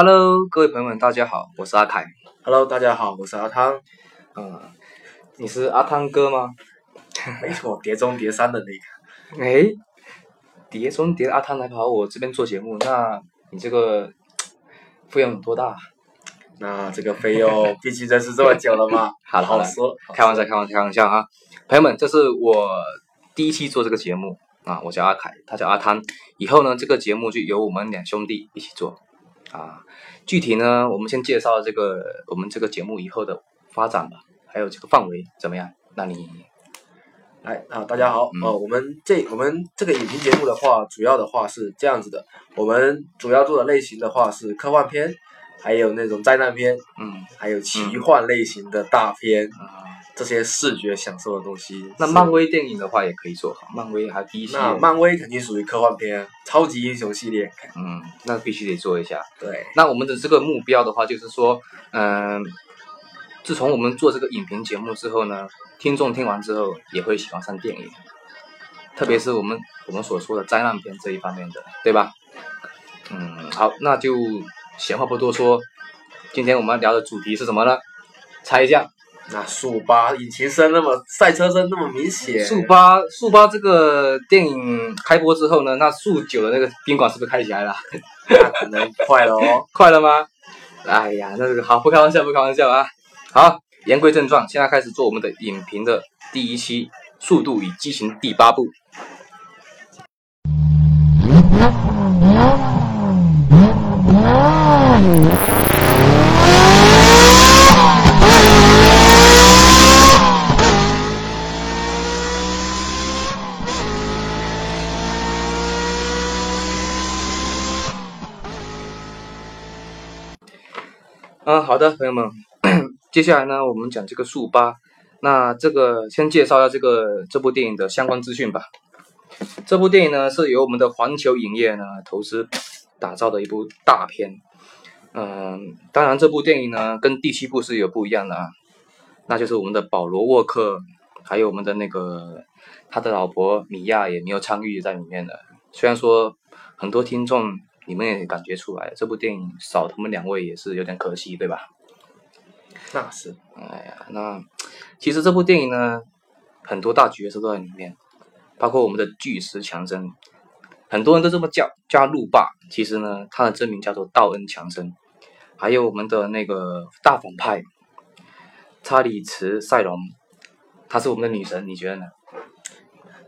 Hello，各位朋友们，大家好，我是阿凯。Hello，大家好，我是阿汤。嗯，你是阿汤哥吗？没错，碟中谍三的那个。哎，碟中谍阿汤来跑我这边做节目，那你这个费用有多大？那这个费用，毕竟认识这么久了嘛，好了好了说，开玩笑，开玩笑，开玩笑啊！朋友们，这是我第一期做这个节目啊，我叫阿凯，他叫阿汤。以后呢，这个节目就由我们两兄弟一起做啊。具体呢，我们先介绍这个我们这个节目以后的发展吧，还有这个范围怎么样？那你来啊，大家好，嗯呃，我们这我们这个影评节目的话，主要的话是这样子的，我们主要做的类型的话是科幻片，还有那种灾难片，嗯还有奇幻类型的大片，啊，这些视觉享受的东西。那漫威电影的话也可以做好，漫威还 DC，那漫威肯定属于科幻片，超级英雄系列，嗯，那必须得做一下。对，那我们的这个目标的话，就是说，嗯、自从我们做这个影评节目之后呢，听众听完之后也会喜欢上电影，特别是我们我们所说的灾难片这一方面的，对吧？嗯，好，那就闲话不多说，今天我们要聊的主题是什么呢？猜一下，那速八引擎声那么赛车声那么明显，速八速八这个电影开播之后呢，那速九的那个宾馆是不是开起来了？那可能快了哦。快了吗？哎呀，那这个好，不开玩笑，不开玩笑啊。好，言归正传，现在开始做我们的影评的第一期《速度与激情》第八部。嗯，好的，朋友们，接下来呢，我们讲这个速八。那这个先介绍一下这个这部电影的相关资讯吧。这部电影呢是由我们的环球影业呢投资打造的一部大片。嗯，当然这部电影呢跟第七部是有不一样的啊，那就是我们的保罗沃克还有我们的那个他的老婆米娅也没有参与在里面的。虽然说很多听众你们也感觉出来，这部电影少他们两位也是有点可惜，对吧？那是，哎呀，那其实这部电影呢，很多大角色都在里面，包括我们的巨石强森，很多人都这么叫叫他路霸，其实呢，他的真名叫做道恩强森，还有我们的那个大反派查理茨塞隆，她是我们的女神，你觉得呢？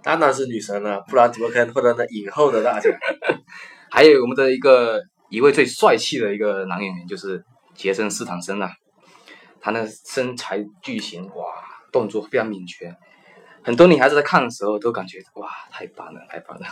当然是女神了，不然怎么可能获得那影后的大奖？还有我们的一个一位最帅气的一个男演员，就是杰森斯坦森啊，他那身材巨型，哇，动作非常敏捷，很多女孩子在看的时候都感觉哇，太棒了，太棒了。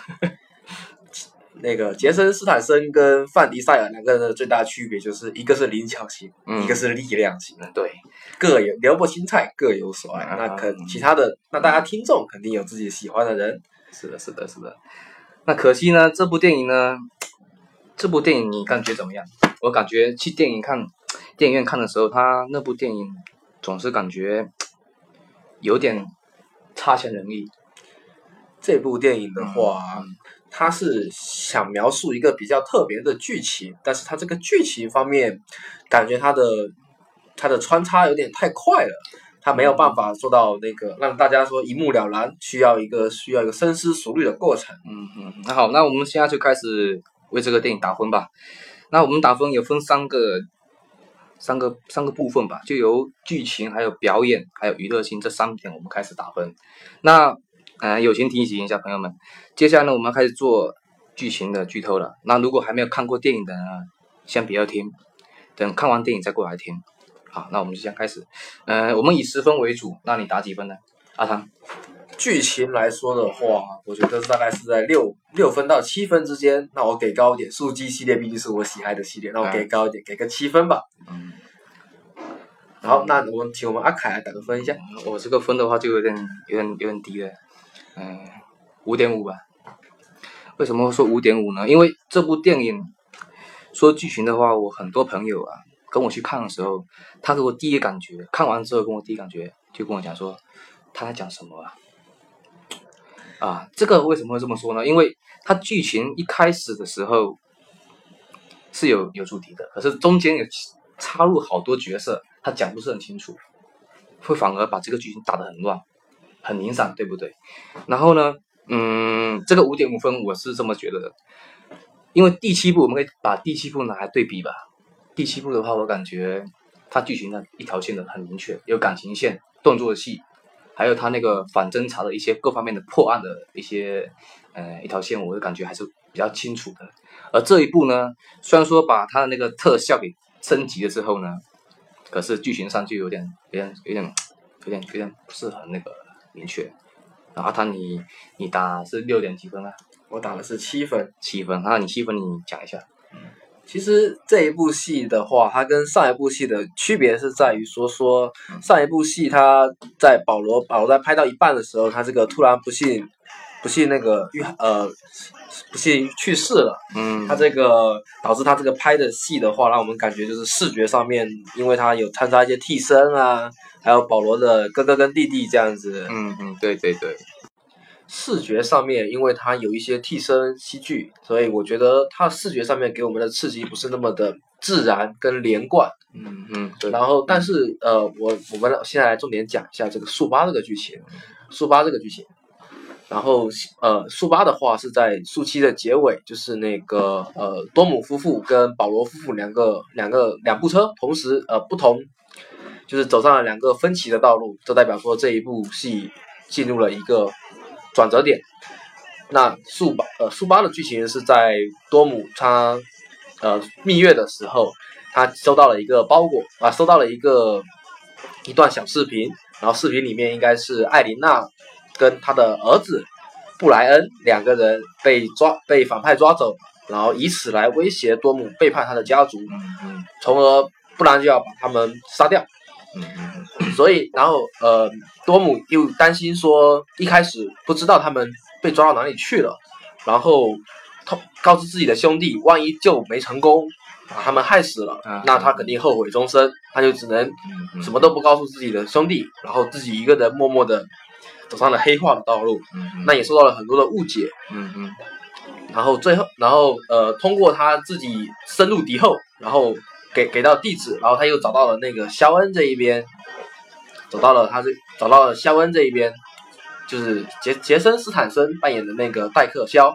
那个杰森斯坦森跟范迪塞尔两个人的最大区别就是一个是灵巧型，嗯一个是力量型，对，各有萝卜青菜各有所爱。啊那肯其他的，那大家听众肯定有自己喜欢的人。是的，是的，是的。那可惜呢，这部电影呢，这部电影你感觉怎么样？我感觉去电影看，电影院看的时候，他那部电影总是感觉有点差强人意。这部电影的话，嗯它是想描述一个比较特别的剧情，但是他这个剧情方面，感觉他的他的穿插有点太快了，他没有办法做到那个让大家说一目了然，需要一个需要一个深思熟虑的过程。嗯嗯，那好，那我们现在就开始为这个电影打分吧。那我们打分也分三个、三个、三个部分吧，就由剧情、还有表演、还有娱乐性这三点我们开始打分。那呃，友情提醒一下朋友们，接下来呢，我们开始做剧情的剧透了。那如果还没有看过电影的呢，先不要听，等看完电影再过来听。好，那我们就先开始。呃，我们以十分为主，那你打几分呢？阿汤？剧情来说的话，我觉得大概是在六六分到七分之间。那我给高一点，速激系列毕竟是我喜爱的系列，那我给高一点，给个七分吧。嗯，好，那我们请我们阿凯来打个分一下。我这个分的话就有点有点有点低了，嗯，五点五吧。为什么说五点五呢？因为这部电影说剧情的话，我很多朋友啊跟我去看的时候，他给我第一感觉，看完之后跟我第一感觉就跟我讲说他在讲什么啊？啊，这个为什么会这么说呢？因为他剧情一开始的时候是有有主题的，可是中间有插入好多角色，他讲不是很清楚，会反而把这个剧情打得很乱，很零散，对不对？然后呢，嗯，这个五点五分我是这么觉得的，因为第七部我们可以把第七部拿来对比吧。第七部的话，我感觉它剧情的一条线的很明确，有感情线、动作戏，还有它那个反侦查的一些各方面的破案的一些呃一条线，我的感觉还是比较清楚的。而这一部呢，虽然说把它的那个特效给升级了之后呢，可是剧情上就有点有点有点有点有点不是很那个明确。然后他你你打是六点几分啊？我打的是七分，七分。那你七分你讲一下。其实这一部戏的话，它跟上一部戏的区别是在于说，说上一部戏它在保罗保罗在拍到一半的时候，他这个突然不幸不幸那个遇呃不幸去世了，嗯，他这个导致他这个拍的戏的话，让我们感觉就是视觉上面，因为他有掺杂一些替身啊，还有保罗的哥哥跟弟弟这样子，嗯嗯，对对对。视觉上面，因为它有一些替身戏剧，所以我觉得它视觉上面给我们的刺激不是那么的自然跟连贯。嗯嗯。然后，但是呃，我我们现在来重点讲一下这个速八这个剧情。速八这个剧情，然后呃，速八的话是在速七的结尾，就是那个呃多姆夫妇跟保罗夫妇两个两个两部车同时呃不同，就是走上了两个分歧的道路，这代表说这一部戏进入了一个。转折点，那速八呃速八的剧情是在多姆他呃蜜月的时候，他收到了一个包裹啊，收到了一个一段小视频，然后视频里面应该是艾琳娜跟他的儿子布莱恩两个人被抓被反派抓走，然后以此来威胁多姆背叛他的家族，从而不然就要把他们杀掉。所以，然后呃，多姆又担心说，一开始不知道他们被抓到哪里去了，然后他告知自己的兄弟，万一救没成功，把他们害死了，那他肯定后悔终生，他就只能什么都不告诉自己的兄弟，然后自己一个人默默的走上了黑化的道路，那也受到了很多的误解，嗯嗯，然后最后，然后呃，通过他自己深入敌后，然后。给给到地址，然后他又找到了那个肖恩这一边，找到了他这找到了肖恩这一边，就是杰杰森斯坦森扮演的那个戴克肖，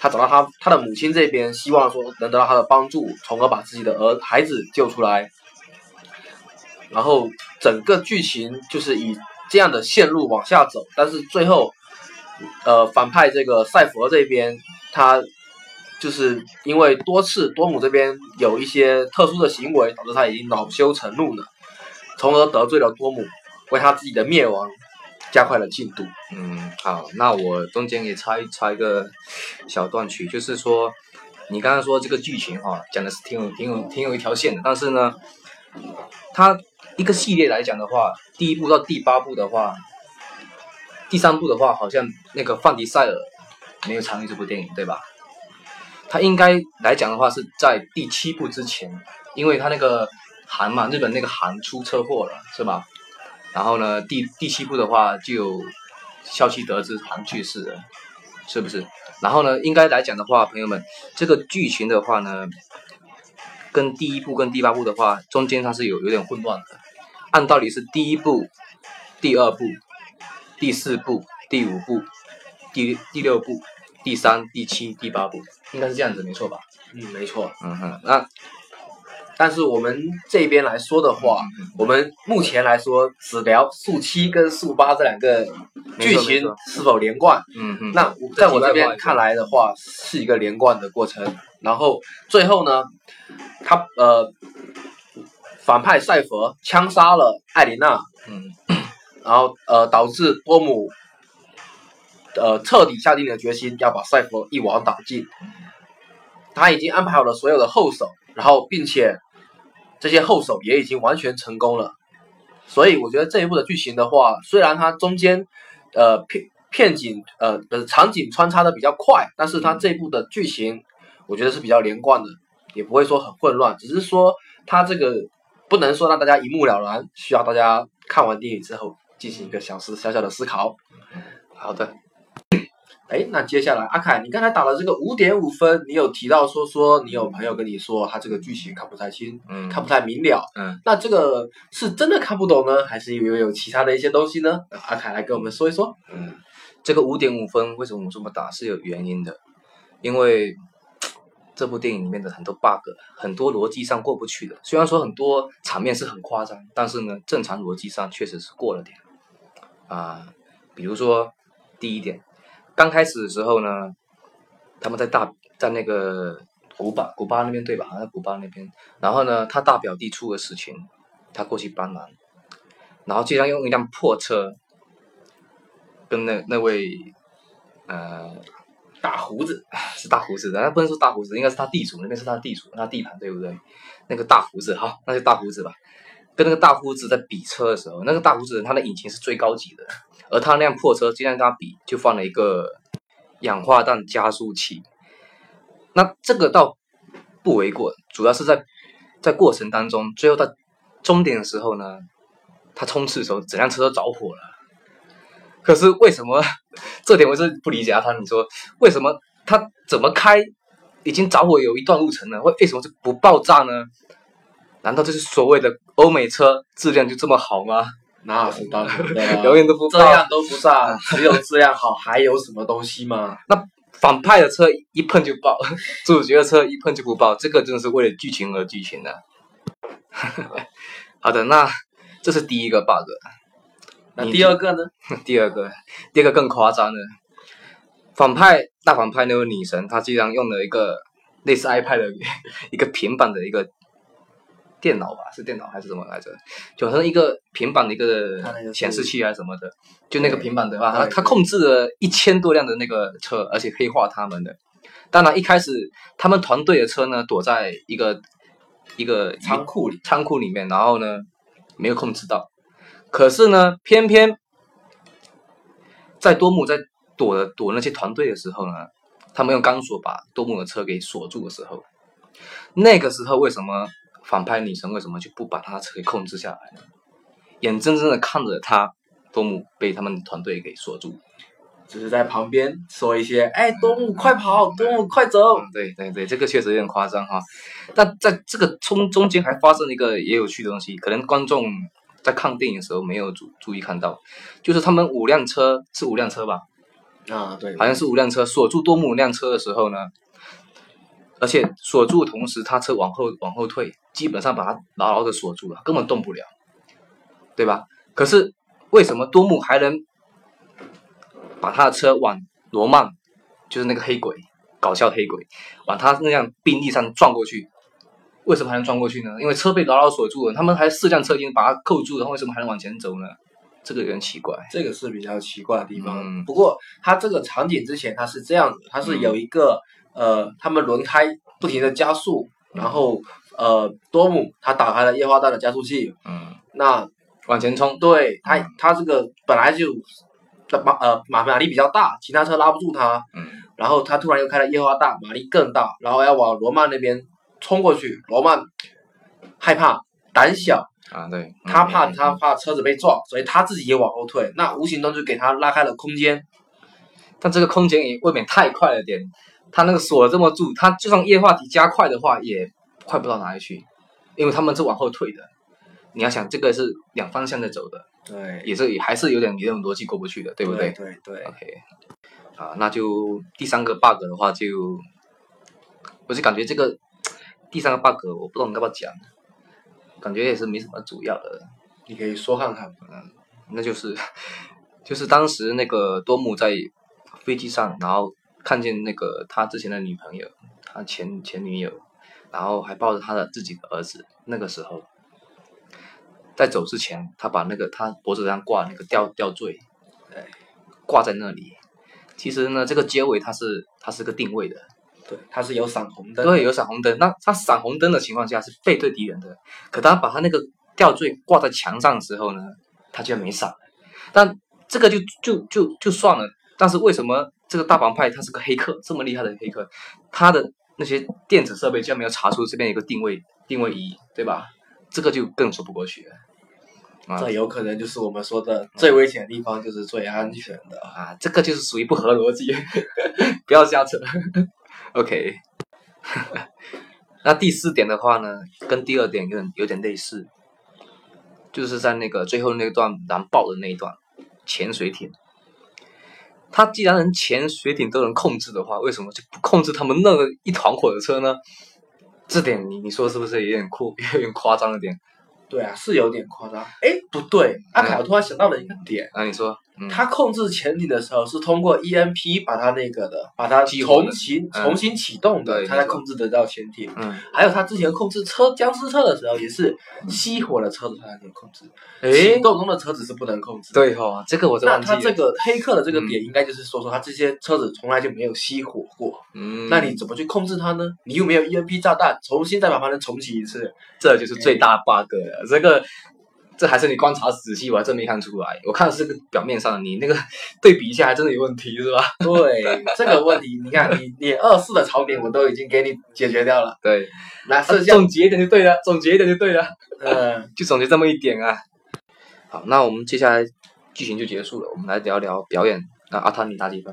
他找到他他的母亲这边，希望说能得到他的帮助，从而把自己的儿孩子救出来。然后整个剧情就是以这样的线路往下走，但是最后，呃，反派这个赛佛这边他。就是因为多次多姆这边有一些特殊的行为，导致他已经恼羞成怒了，从而得罪了多姆，为他自己的灭亡加快了进度。嗯，好，那我中间也插一插一个小段曲，就是说，你刚刚说这个剧情哈，讲的是挺有挺有挺有一条线的，但是呢，他一个系列来讲的话，第一部到第八部的话，第三部的话，好像那个范迪塞尔没有参与这部电影，对吧？他应该来讲的话是在第七部之前，因为他那个韩嘛，日本那个韩出车祸了，是吧？然后呢，第第七部的话就有消息得知韩去世了，是不是？然后呢，应该来讲的话，朋友们，这个剧情的话呢，跟第一部跟第八部的话，中间它是有有点混乱的。按道理是第一步、第二步、第四步、第五步、第第六步。第三、第七、第八步应该是这样子，没错吧？嗯，没错。嗯哼，那但是我们这边来说的话，我们目前来说只聊速七跟速八这两个剧情是否连贯。嗯哼。那在我这边看来的话，是一个连贯的过程。然后最后呢，他呃，反派赛佛枪杀了艾琳娜。嗯。然后呃，导致多姆。呃，彻底下定了决心要把赛佛一网打尽。他已经安排好了所有的后手，然后并且这些后手也已经完全成功了。所以我觉得这一部的剧情的话，虽然它中间呃片片景呃的场景穿插的比较快，但是它这一部的剧情我觉得是比较连贯的，也不会说很混乱。只是说它这个不能说让大家一目了然，需要大家看完电影之后进行一个小思小小的思考。好的。哎，那接下来阿凯，你刚才打了这个五点五分，你有提到说说你有朋友跟你说他这个剧情看不太清，嗯看不太明了，嗯，那这个是真的看不懂呢，还是因为有其他的一些东西呢？阿凯来跟我们说一说。嗯，这个五点五分为什么我这么打是有原因的，因为这部电影里面的很多 bug，很多逻辑上过不去的。虽然说很多场面是很夸张，但是呢，正常逻辑上确实是过了点。啊，比如说第一点，刚开始的时候呢，他们在大在那个古巴古巴那边对吧？好像在古巴那边，然后呢，他大表弟出了事情，他过去帮忙，然后竟然用一辆破车。跟那那位，呃，大胡子，是大胡子的，那不能说大胡子，应该是他地主，那边是他地主，他地盘对不对？那个大胡子，好，那就大胡子吧。跟那个大胡子在比车的时候，那个大胡子人他的引擎是最高级的，而他那辆破车，既然跟他比，就放了一个氧化氮加速器。那这个倒不为过，主要是在在过程当中，最后到终点的时候呢，他冲刺的时候，整辆车都着火了。可是为什么 这点我是不理解啊？他你说为什么他怎么开已经着火有一段路程了，为为什么就不爆炸呢？难道这是所谓的欧美车质量就这么好吗？那是当然永远都不爆这样都不炸，只有质量好，还有什么东西吗？那反派的车一碰就爆，主角的车一碰就不爆，这个真的是为了剧情而剧情的。好的，那这是第一个 bug。那第二个呢？第二个，第二个更夸张了。反派大反派那位女神，她居然用了一个类似 iPad 的 一个平板的一个电脑吧，是电脑还是什么来着？就好像一个平板的一个显示器还是什么的，就那个平板的话，对它它控制了一千多辆的那个车，而且黑化他们的。当然，一开始他们团队的车呢，躲在一个一个仓库里，仓库里面，然后呢没有控制到。可是呢，偏偏在多姆在躲的躲那些团队的时候呢，他们用钢索把多姆的车给锁住的时候，那个时候为什么反派女神为什么就不把他的车给控制下来呢？眼睁睁的看着他多姆被他们团队给锁住。只是在旁边说一些，哎，多姆快跑，多姆快走。嗯，对对对，这个确实有点夸张哈。但在这个中中间还发生了一个也有趣的东西，可能观众在看电影的时候没有注注意看到，就是他们五辆车是五辆车吧，啊，对，好像是五辆车锁住多姆辆车的时候呢，而且锁住的同时他车往后往后退，基本上把他牢牢的锁住了，根本动不了，对吧？可是为什么多姆还能把他的车往罗曼，就是那个黑鬼，搞笑黑鬼，往他那辆宾利上撞过去？为什么还能撞过去呢？因为车被牢牢锁住了，他们还四辆车已经把它扣住了，为什么还能往前走呢？这个有点奇怪。这个是比较奇怪的地方。嗯。不过它这个场景之前它是这样子，它是有一个、呃，他们轮胎不停的加速，然后呃，多姆他打开了液化氮的加速器，嗯，那往前冲，对他嗯。他这个本来就的马呃马马力比较大，其他车拉不住他，嗯。然后他突然又开了液化氮，马力更大，然后要往罗曼那边冲过去，罗曼害怕胆小，啊，对，他怕嗯他怕车子被撞，所以他自己也往后退，那无形中就给他拉开了空间。但这个空间也未免太快了点，他那个锁这么住，他就算液化体加快的话，也快不到哪里去，因为他们是往后退的。你要想，这个是两方向在走的，对，也是也还是有点有点逻辑过不去的，对不对对对，？OK，啊，那就第三个 bug 的话就，我就感觉这个第三个 bug 我不知道你要不要讲，感觉也是没什么主要的，你可以说看看。嗯那就是 就是当时那个多姆在飞机上，然后看见那个他之前的女朋友，他前前女友，然后还抱着他的自己的儿子。那个时候，在走之前，他把那个他脖子上挂那个吊吊坠，对，挂在那里。其实呢，这个结尾它是它是个定位的，对，它是有闪红灯。对，有闪红灯。那它闪红灯的情况下是背对敌人的，可当把他那个吊坠挂在墙上的时候呢，他居然没闪。但这个就就就就算了，但是为什么这个大反派他是个黑客，这么厉害的黑客，他的那些电子设备居然没有查出这边有个定位定位仪，对吧？这个就更说不过去了。啊这有可能就是我们说的最危险的地方，就是最安全的。啊，这个就是属于不合逻辑，不要瞎扯。OK，那第四点的话呢，跟第二点有点有点类似，就是在那个最后那段燃爆的那一段潜水艇。他既然连潜水艇都能控制的话，为什么就不控制他们那个一团火的车呢？这点你你说是不是有点酷，有点夸张了点？对啊，是有点夸张。哎，不对，阿凯，我突然想到了一个点，啊，你说，嗯，他控制潜艇的时候是通过 EMP 把它那个的，把它重新嗯重新启动的，对他才控制得到潜艇。嗯，还有他之前控制车僵尸车的时候，也是熄火的车子他才能控制，诶启动中的车子是不能控制。。对哦，这个我真那忘记了。他这个黑客的这个点，应该就是说说他这些车子从来就没有熄火过，嗯，那你怎么去控制它呢？你又没有 EMP 炸弹，重新再把它们重启一次，这就是最大 bug 了。这个，这还是你观察仔细，我还真没看出来。我看的是个表面上的，你那个 对比一下，还真的有问题，是吧？对这个问题，你看你你二四的槽点我都已经给你解决掉了，对，那剩下总结一点就对了，总结一点就对了，嗯 就总结这么一点啊。好，那我们接下来剧情就结束了，我们来聊聊表演。那阿汤，你打几分？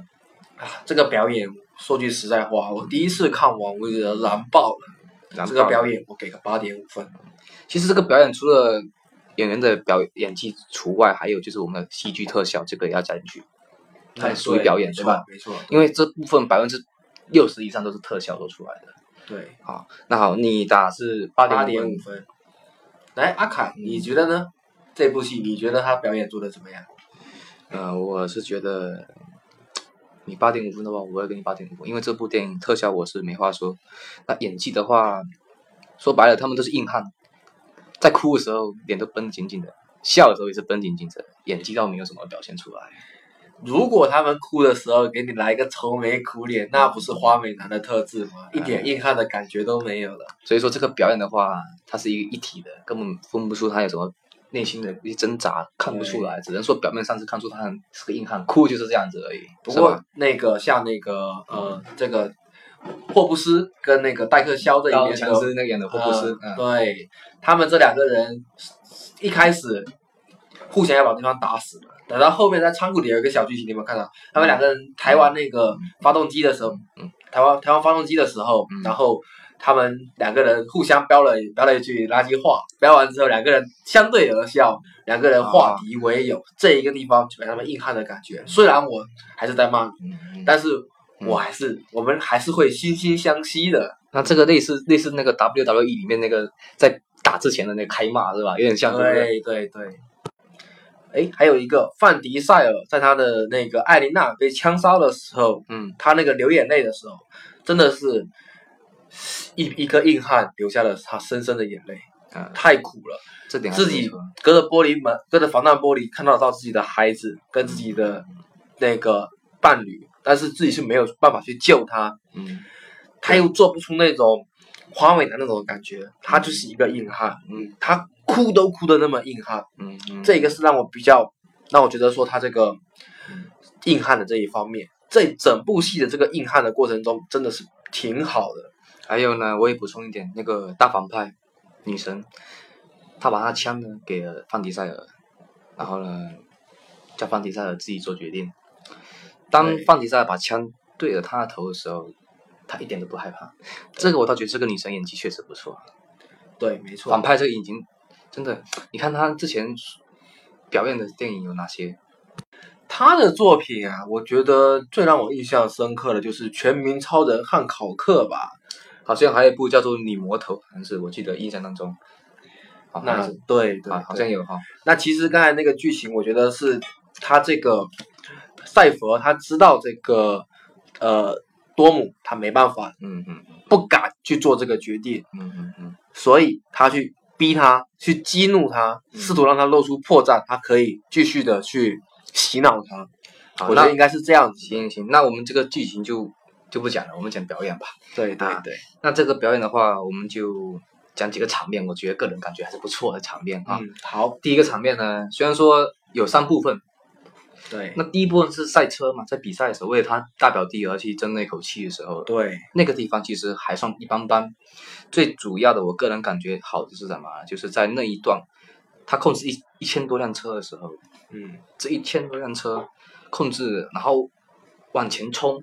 啊这个表演说句实在话，我第一次看完我觉得燃爆了，燃爆了这个表演我给个八点五分。其实这个表演除了演员的表演技除外，还有就是我们的戏剧特效，这个也要加进去，它也属于表演，对对吧？？没错，因为这部分百分之六十以上都是特效做出来的。对，好，那好，你打是八点五分。来，阿凯，你觉得呢？这部戏你觉得他表演做的怎么样？呃，我是觉得你八点五分的话，我会给你八点五分，因为这部电影特效我是没话说。那演技的话，说白了，他们都是硬汉，在哭的时候脸都绷紧紧的，笑的时候也是绷紧紧的，演技倒没有什么表现出来。如果他们哭的时候给你来一个愁眉苦脸，那不是花美男的特质吗？一点硬汉的感觉都没有了。所以说这个表演的话，它是一个一体的，根本分不出他有什么内心的一些挣扎，看不出来，只能说表面上是看出他很是个硬汉，哭就是这样子而已。不过那个像那个呃，这个霍布斯跟那个戴克肖这一高边的强斯那个演的霍布斯，对他们这两个人一开始互相要把对方打死了，等到后面在仓库里有一个小剧情，你有没有看到？他们两个人抬完那个发动机的时候，嗯，抬完抬完发动机的时候，嗯。然后他们两个人互相飙了飙了一句垃圾话，飙完之后两个人相对而笑，两个人化敌为友，这一个地方就给他们硬汉的感觉。虽然我还是在骂但是我还是、我们还是会惺惺相惜的。那这个类似类似那个 WWE 里面那个在打之前的那个开骂是吧？有点像，对？对对对。哎，还有一个范迪塞尔，在他的那个艾琳娜被枪杀的时候，嗯，他那个流眼泪的时候，真的是一一个硬汉流下了他深深的眼泪，啊，太苦了。这点自己隔着玻璃门，隔着防弹玻璃看到到自己的孩子跟自己的那个伴侣，但是自己是没有办法去救他，嗯他又做不出那种花美男那种感觉，他就是一个硬汉，嗯，他哭都哭的那么硬汉，嗯嗯，这个是让我比较让我觉得说他这个硬汉的这一方面，这整部戏的这个硬汉的过程中真的是挺好的，还有呢，我也补充一点，那个大反派女神，她把她枪呢给了范迪塞尔，然后呢，叫范迪塞尔自己做决定。当范迪塞尔把枪对着他的头的时候，他一点都不害怕。这个我倒觉得这个女生演技确实不错。对，没错反，派这个已经真的，你看她之前表演的电影有哪些？他的作品啊，我觉得最让我印象深刻的就是《全民超人汉考克》吧。好像还有一部叫做《女魔头》，好像是我记得印象当中。好，那对对啊，好像有哈。那其实刚才那个剧情，我觉得是他这个赛佛他知道这个呃多姆他没办法，嗯嗯不敢去做这个决定，嗯嗯嗯所以他去逼他，去激怒他，嗯试图让他露出破绽，他可以继续的去洗脑他。我觉得应该是这样子。行行，那我们这个剧情就就不讲了，我们讲表演吧。对对啊对，那这个表演的话，我们就讲几个场面，我觉得个人感觉还是不错的场面啊。嗯，好，第一个场面呢，虽然说有三部分，对那第一部分是赛车嘛，在比赛的时候，为了他大表弟而去争那口气的时候，对，那个地方其实还算一般般。最主要的，我个人感觉好的是什么啊？就是在那一段，他控制一一千多辆车的时候，嗯，这一千多辆车控制，然后往前冲，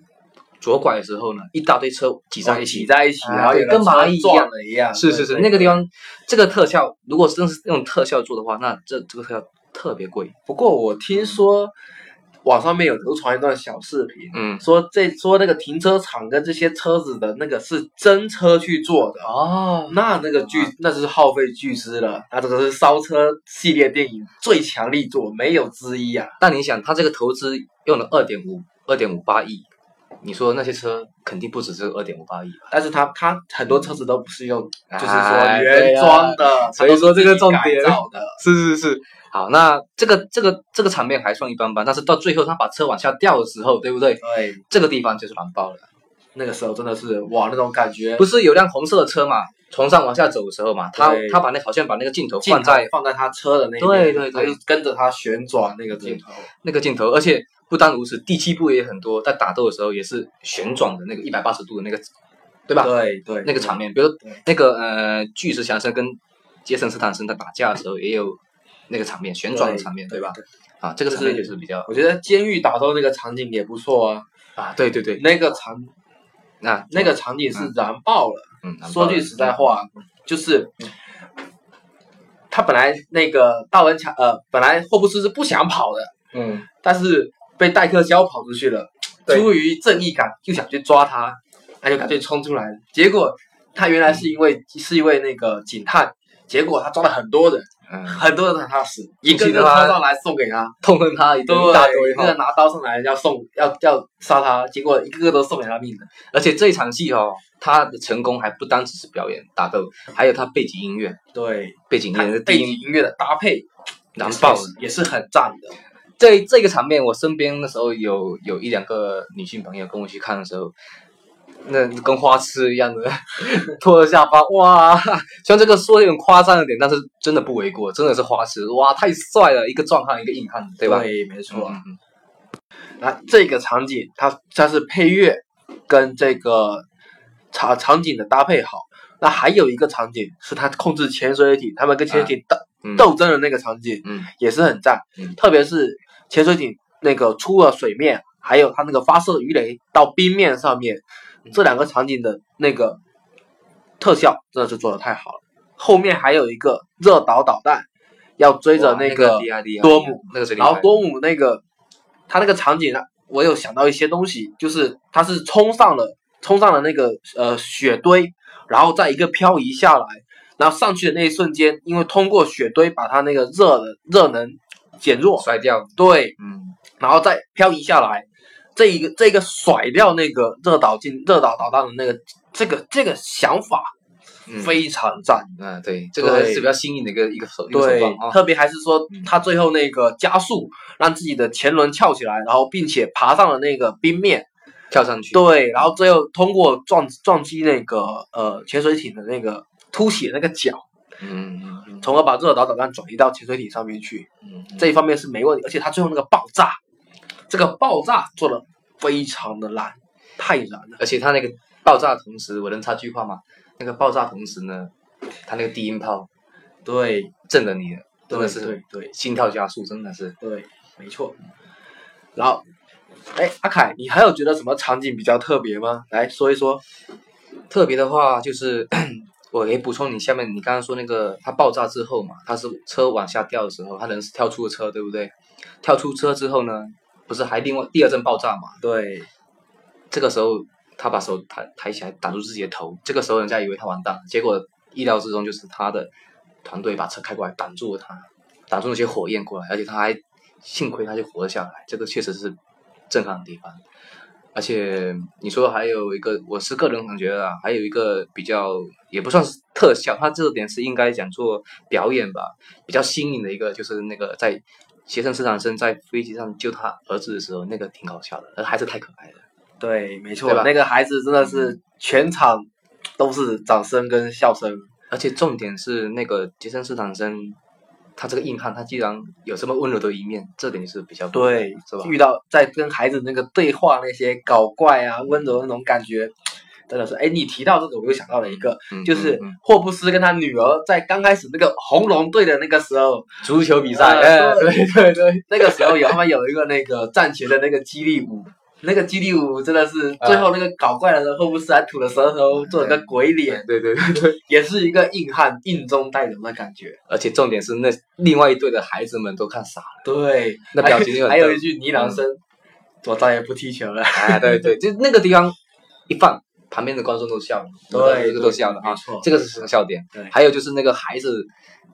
左拐的时候呢，一大堆车挤在一起挤，在一起，哎然后有的跟蚂蚁撞样了一样。是是是，那个地方这个特效，如果真是用特效做的话，那这这个特效特别贵。不过我听说网上面有流传一段小视频，嗯，说这说那个停车场跟这些车子的那个是真车去做的。哦，那那个巨那是耗费巨资了，那这个是烧车系列电影最强力作，没有之一啊。但你想，他这个投资用了二点五二点五八亿，你说那些车肯定不止这个二点五八亿吧？但是他他很多车子都不是用，就是说哎原装的，所以说这个重点。是是是，好，那这个这个这个场面还算一般般，但是到最后他把车往下掉的时候，对不对？对，这个地方就是完爆了。那个时候真的是哇，那种感觉不是有辆红色的车嘛，从上往下走的时候嘛，他他把那好像把那个镜头放在放在他车的那边，对对对跟着他旋转那个镜头。那个镜头，而且不单如此，第七部也很多，在打斗的时候也是旋转的那个一百八十度的那个，对吧？对对，那个场面，比如那个呃巨石强森跟杰森斯坦森在打架的时候，也有那个场面旋转的场面，对吧？？啊，这个场面就是比较我觉得监狱打斗那个场景也不错啊，啊，对对对，那个场那那个场景是燃爆了。嗯，说句实在话，就是他本来那个道恩强呃，本来霍布斯是不想跑的，嗯，但是被戴克肖跑出去了，出于正义感就想去抓他，他就干脆冲出来了。结果他原来是因为是一位那个警探，结果他抓了很多人，嗯，很多人让他死，一个个冲上来送给他，痛恨他一对，一大堆一个人拿刀上来要送要要杀他，结果一个个都送给他命的。而且这一场戏哦，他的成功还不单只是表演打斗，还有他背景音乐，对，背景音乐的背景音乐的搭配，燃爆了。也是很赞的。这这个场面，我身边的时候有有一两个女性朋友跟我去看的时候，那跟花痴一样的 拖着下巴，哇！虽然这个说有点夸张了点，但是真的不为过，真的是花痴，哇，太帅了，一个壮汉，一个硬汉，对吧？对，没错。嗯嗯那这个场景，它它是配乐跟这个场场景的搭配好。那还有一个场景是他控制潜水艇，他们跟潜水艇斗、嗯斗争的那个场景，嗯也是很赞。嗯特别是潜水艇那个出了水面，还有它那个发射鱼雷到冰面上面，嗯这两个场景的那个特效真的是做的太好了。后面还有一个热导导弹要追着那个多姆，那个然后多姆那个他那个场景呢，我有想到一些东西，就是他是冲上了冲上了那个呃雪堆，然后再一个漂移下来，然后上去的那一瞬间，因为通过雪堆把他那个热的热能减弱，摔掉，对，嗯然后再漂移下来，这一个这个甩掉那个热导进热导导弹的那个这个这个想法嗯。非常赞。啊，对，这个还是比较新颖的一个一个手段啊，，特别还是说嗯。他最后那个加速，让自己的前轮翘起来，然后并且爬上了那个冰面，跳上去，对，然后最后通过撞撞击那个呃潜水艇的那个凸起的那个角，嗯嗯嗯。从而把热导导弹转移到潜水艇上面去，嗯，嗯。这一方面是没问题，而且他最后那个爆炸，这个爆炸做的非常的烂，太燃了，而且它那个爆炸同时，我能插句话吗？那个爆炸同时呢，它那个低音炮对，震的你，真的是对对心跳加速，真的是。对，没错。然后，哎，阿凯，你还有觉得什么场景比较特别吗？来说一说。特别的话就是，我可以补充你下面你刚刚说那个它爆炸之后嘛，它是车往下掉的时候，它人是跳出了车，对不对？跳出车之后呢，不是还另外第二阵爆炸嘛？对，这个时候他把手抬抬起来挡住自己的头，这个时候人家以为他完蛋了，结果意料之中就是他的团队把车开过来挡住了他，挡住那些火焰过来，而且他还幸亏他就活了下来，这个确实是震撼的地方。而且你说还有一个，我是个人感觉啊，还有一个比较也不算是特效，它这个点是应该讲做表演吧，比较新颖的一个就是那个在杰森斯坦森在飞机上救他儿子的时候，那个挺搞笑的，那孩子太可爱了。对，没错，那个孩子真的是全场都是掌声跟笑声。而且重点是那个杰森斯坦森，他这个硬汉，他既然有这么温柔的一面，这点是比较对是吧？遇到在跟孩子那个对话那些搞怪啊、温柔那种感觉，真的是，哎，你提到这个，我又想到了一个，嗯就是霍布斯跟他女儿在刚开始那个红龙队的那个时候，足球比赛，对对对对，那个时候有他们有一个那个战前的那个激励舞，那个激励舞真的是啊最后那个搞怪的时候霍布斯还吐了舌头，做了个鬼脸，对对对对，也是一个硬汉硬中带柔的感觉。而且重点是那另外一队的孩子们都看傻了，对，那表情就还有一句呢喃声，我再也不踢球了。哎，对对，就那个地方一放，旁边的观众都笑了，对这个都笑了啊错，这个是笑点。对。还有就是那个孩子，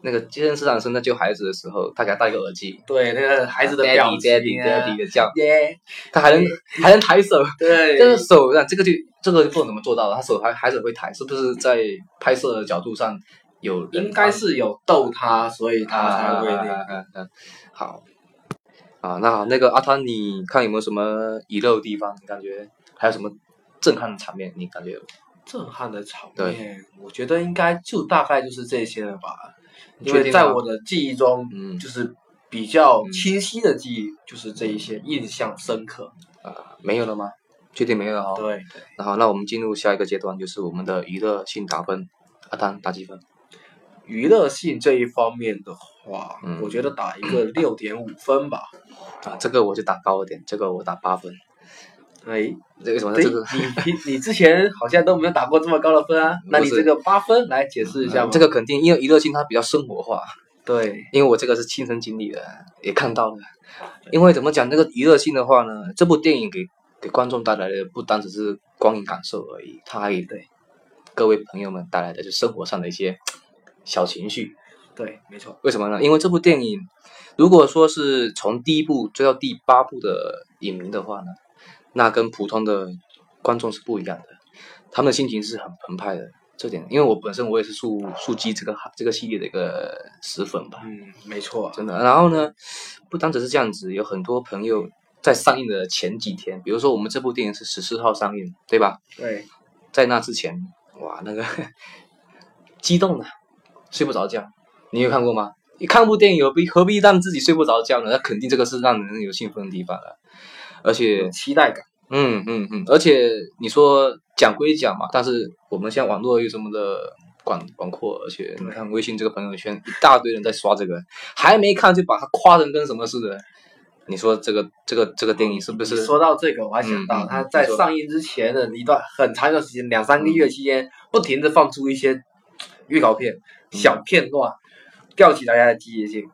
那个健身市场生在救孩子的时候，他给他戴个耳机，对，那个孩子的表 daddy 情 daddy 啊。daddy 的叫，耶，他还能还能抬手，对，这个手啊，这个就这个就不知道怎么做到的，他手还还是会抬，是不是在拍摄的角度上有应该是有逗他，所以他才啊会那个。啊啊啊好。啊，那好，那个阿汤，你看有没有什么遗漏的地方？你感觉还有什么震撼的场面？你感觉有？震撼的场对面，我觉得应该就大概就是这些了吧。因为在我的记忆中，嗯就是比较嗯清晰的记忆，就是这一些印象深刻。啊，没有了吗？确定没有了哦。对对，那好，那我们进入下一个阶段，就是我们的娱乐性打分。阿丹打几分？娱乐性这一方面的话，嗯我觉得打一个六点五分吧。啊，这个我就打高一点，这个我打八分。哎，这个什么呢？这个你平你之前好像都没有打过这么高的分啊？那你这个八分来解释一下嘛？这个肯定，因为娱乐性它比较生活化，对，因为我这个是亲身经历的，也看到了。因为怎么讲，这个娱乐性的话呢，这部电影给给观众带来的不单只是光影感受而已，它还给对各位朋友们带来的就生活上的一些小情绪。对，没错。为什么呢？因为这部电影，如果说是从第一部追到第八部的影迷的话呢，那跟普通的观众是不一样的，他们的心情是很澎湃的。这点，因为我本身我也是速速激这个这个系列的一个死粉吧，嗯，没错。真的。然后呢，不单只是这样子，有很多朋友在上映的前几天，比如说我们这部电影是十四号上映，对吧？对，在那之前，哇，那个激动的睡不着觉。你有看过吗？你看部电影何必何必让自己睡不着觉呢？那肯定这个是让人有兴奋的地方了。而且有，期待感。嗯嗯嗯，而且你说讲归讲嘛，但是我们现在网络又这么的广广阔，而且你看微信这个朋友圈一大堆人在刷这个，还没看就把它夸成跟什么似的。你说这个这个这个电影是不是？说到这个，我还想到他在上映之前的一段很长一段时间，两三个月期间，不停的放出一些预告片、嗯小片段，吊起大家的积极性。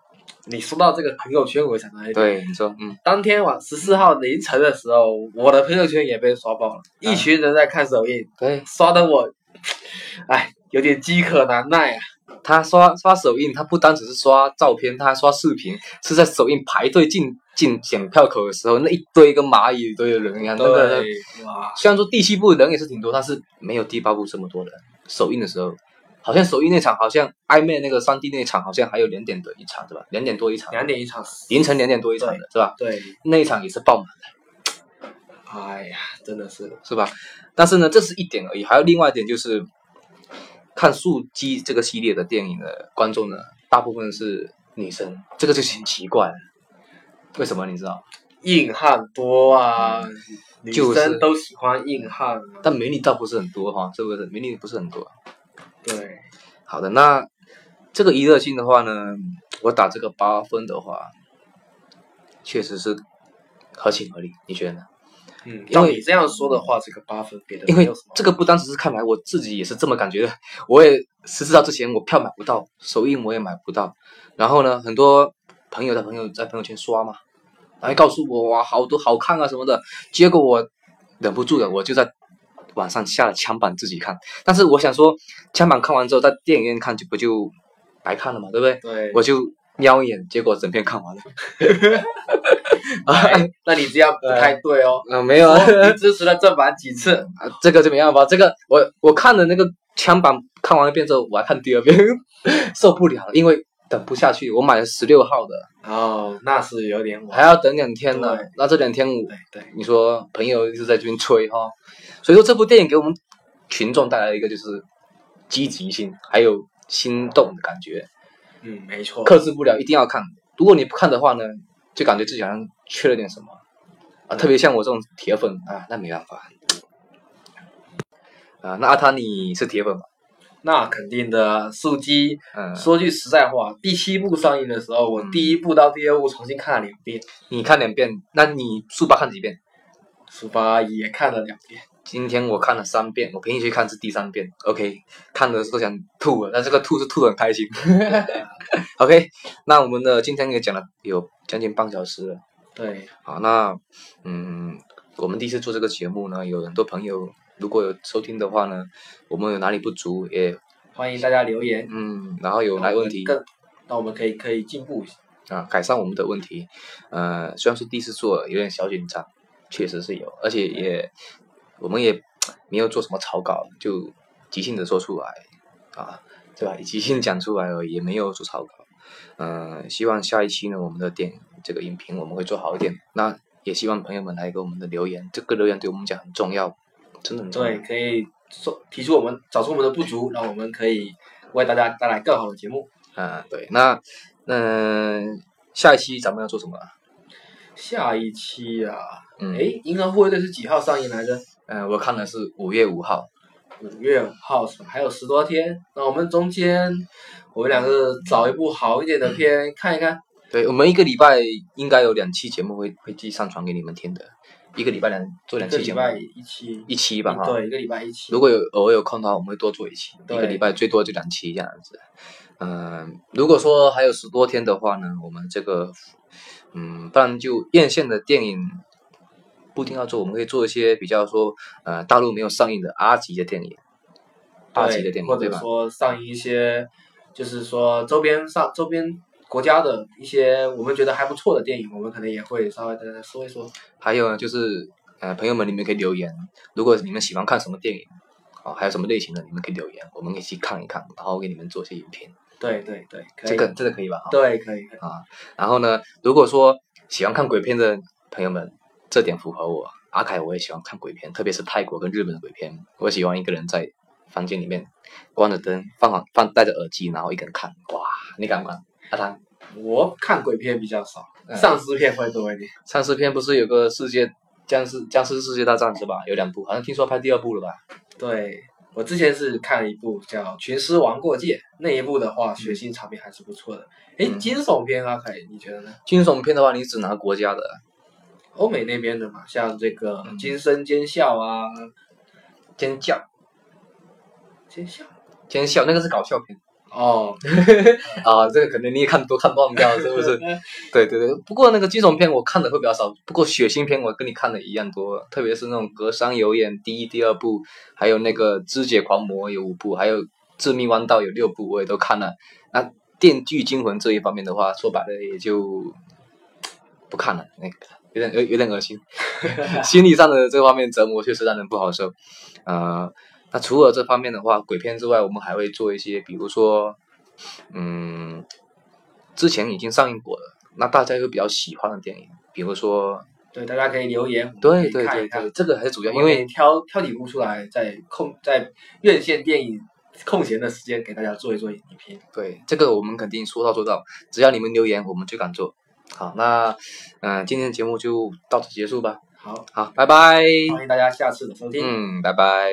你说到这个朋友圈，我想到一点，对，你说，嗯，当天晚十四号凌晨的时候，我的朋友圈也被刷爆了，啊。一群人在看首映，对，刷的我，哎，有点饥渴难耐啊。他刷刷首映，他不单只是刷照片，他还刷视频，是在首映排队进进检票口的时候，那一堆跟蚂蚁一堆的人，你看那个，哇，虽然说第七部人也是挺多，但是没有第八部这么多人。首映的时候，好像首映那场，好像 iMac 那个三 D 那场，好像还有两点的一场，对吧？两点多一场，两点一场，凌晨两点多一场的是吧？对，那一场也是爆满的，哎呀，真的是，是吧？但是呢，这是一点而已，还有另外一点就是，看《速激》这个系列的电影的观众呢，大部分是女生，这个就很奇怪了。为什么你知道？硬汉多啊，女生都喜欢硬汉啊。但美女倒不是很多哈，是不是？美女不是很多。对，好的，那这个娱乐性的话呢，我打这个八分的话，确实是合情合理，你觉得呢？嗯，因为照你这样说的话，这个八分给的因为这个不单只是看来，我自己也是这么感觉的。我也十四号之前我票买不到，首映我也买不到。然后呢，很多朋友的朋友在朋友圈刷嘛，然后告诉我哇，好多好看啊什么的。结果我忍不住了，我就在网上下了枪版自己看。但是我想说，枪版看完之后，在电影院看就不就白看了嘛，对不对？对，我就瞄一眼，结果整片看完了。哎那你这样不太对哦。嗯、没有啊，你支持了正版几次？啊，这个就没办法，这个我我看的那个枪版看完一遍之后，我还看第二遍，受不了了，因为等不下去。我买了十六号的，哦，那是有点晚。还要等两天呢对。那这两天我对对，你说朋友一直在这边催哈，所以说这部电影给我们群众带来一个就是积极性，还有心动的感觉，嗯，没错。克制不了，一定要看。如果你不看的话呢，就感觉自己好像缺了点什么啊。特别像我这种铁粉啊，那没办法。啊，那阿汤你是铁粉吗？那肯定的啊，速激。嗯，说句实在话，第七部上映的时候，我嗯第一部到第二部重新看了两遍，你看两遍，那你速八看几遍？速八也看了两遍。今天我看了三遍，我陪你去看是第三遍。OK，看的时候想吐了，但这个吐是吐的很开心。OK，那我们的今天也讲了有将近半小时了。对，好，那嗯，我们第一次做这个节目呢，有很多朋友如果有收听的话呢，我们有哪里不足也欢迎大家留言，嗯，然后有哪里问题更，那我们可以可以进步一下。啊，改善我们的问题。呃，虽然是第一次做，有点小紧张，确实是有，而且也我们也没有做什么草稿，就即兴的说出来啊，对吧？即兴讲出来而已，也没有做草稿。呃，希望下一期呢，我们的电这个影评我们会做好一点。那也希望朋友们来给我们的留言，这个留言对我们讲很重要，真的很重要。对，可以说提出我们找出我们的不足，让我们可以为大家带来更好的节目。啊、对，那嗯、下一期咱们要做什么啊？下一期啊，嗯，诶，银河护卫队是几号上映来着？呃，我看的是五月五号。五月五号是吧？还有十多天。那我们中间，我们两个找一部好一点的片看一看。对，我们一个礼拜应该有两期节目会会寄上传给你们听的，一个礼拜两做两期节目，个礼拜一期，一期吧哈。对，一个礼拜一期。如果有偶尔有空的话，我们会多做一期，一个礼拜最多就两期这样子。嗯、如果说还有十多天的话呢，我们这个，嗯，不然就院线的电影不一定要做，我们可以做一些比较说，呃，大陆没有上映的 R 级的电影，R 级的电影对吧？者说上映一些，就是说周边上周边国家的一些我们觉得还不错的电影，我们可能也会稍微的说一说。还有呢，就是呃，朋友们，你们可以留言，如果你们喜欢看什么电影，哦，还有什么类型的，你们可以留言，我们一起看一看，然后给你们做一些影评，对对对。这个这个可以吧？哈对可以可以。然后呢，如果说喜欢看鬼片的朋友们，这点符合我。阿凯我也喜欢看鬼片，特别是泰国跟日本的鬼片。我喜欢一个人在房间里面关着灯，放好放戴着耳机，然后一个人看。哇，你敢不敢？阿汤，我看鬼片比较少，嗯丧尸片会多一点。丧尸片不是有个世界僵尸僵尸世界大战是吧？有两部，好像听说拍第二部了吧？对我之前是看了一部叫《群尸王过界》，那一部的话血腥场面还是不错的。诶，嗯惊悚片啊，凯，你觉得呢？惊悚片的话，你只拿国家的，欧美那边的嘛，像这个嗯《惊声尖笑》啊，尖叫，尖笑？尖笑那个是搞笑片。哦，啊，这个可能你也看多看忘掉了，是不是？对对对，不过那个惊悚片我看的会比较少，不过血腥片我跟你看的一样多，特别是那种《隔山有眼》第一、第二部，还有那个《肢解狂魔》有五部，还有《致命弯道》有六部，我也都看了。那《电锯惊魂》这一方面的话，说白了也就不看了，那个有点有有点恶心，心理上的这方面折磨确实让人不好受。呃，那除了这方面的话，鬼片之外，我们还会做一些，比如说，嗯，之前已经上映过的，那大家又比较喜欢的电影，比如说，对，大家可以留言，对对对这个还是主要，因为挑挑几部出来，在空在院线电影空闲的时间给大家做一做影评。对这个我们肯定说到做到，只要你们留言，我们就敢做。好，那嗯、呃今天的节目就到此结束吧。好，好，拜拜。欢迎大家下次的收听。嗯，拜拜。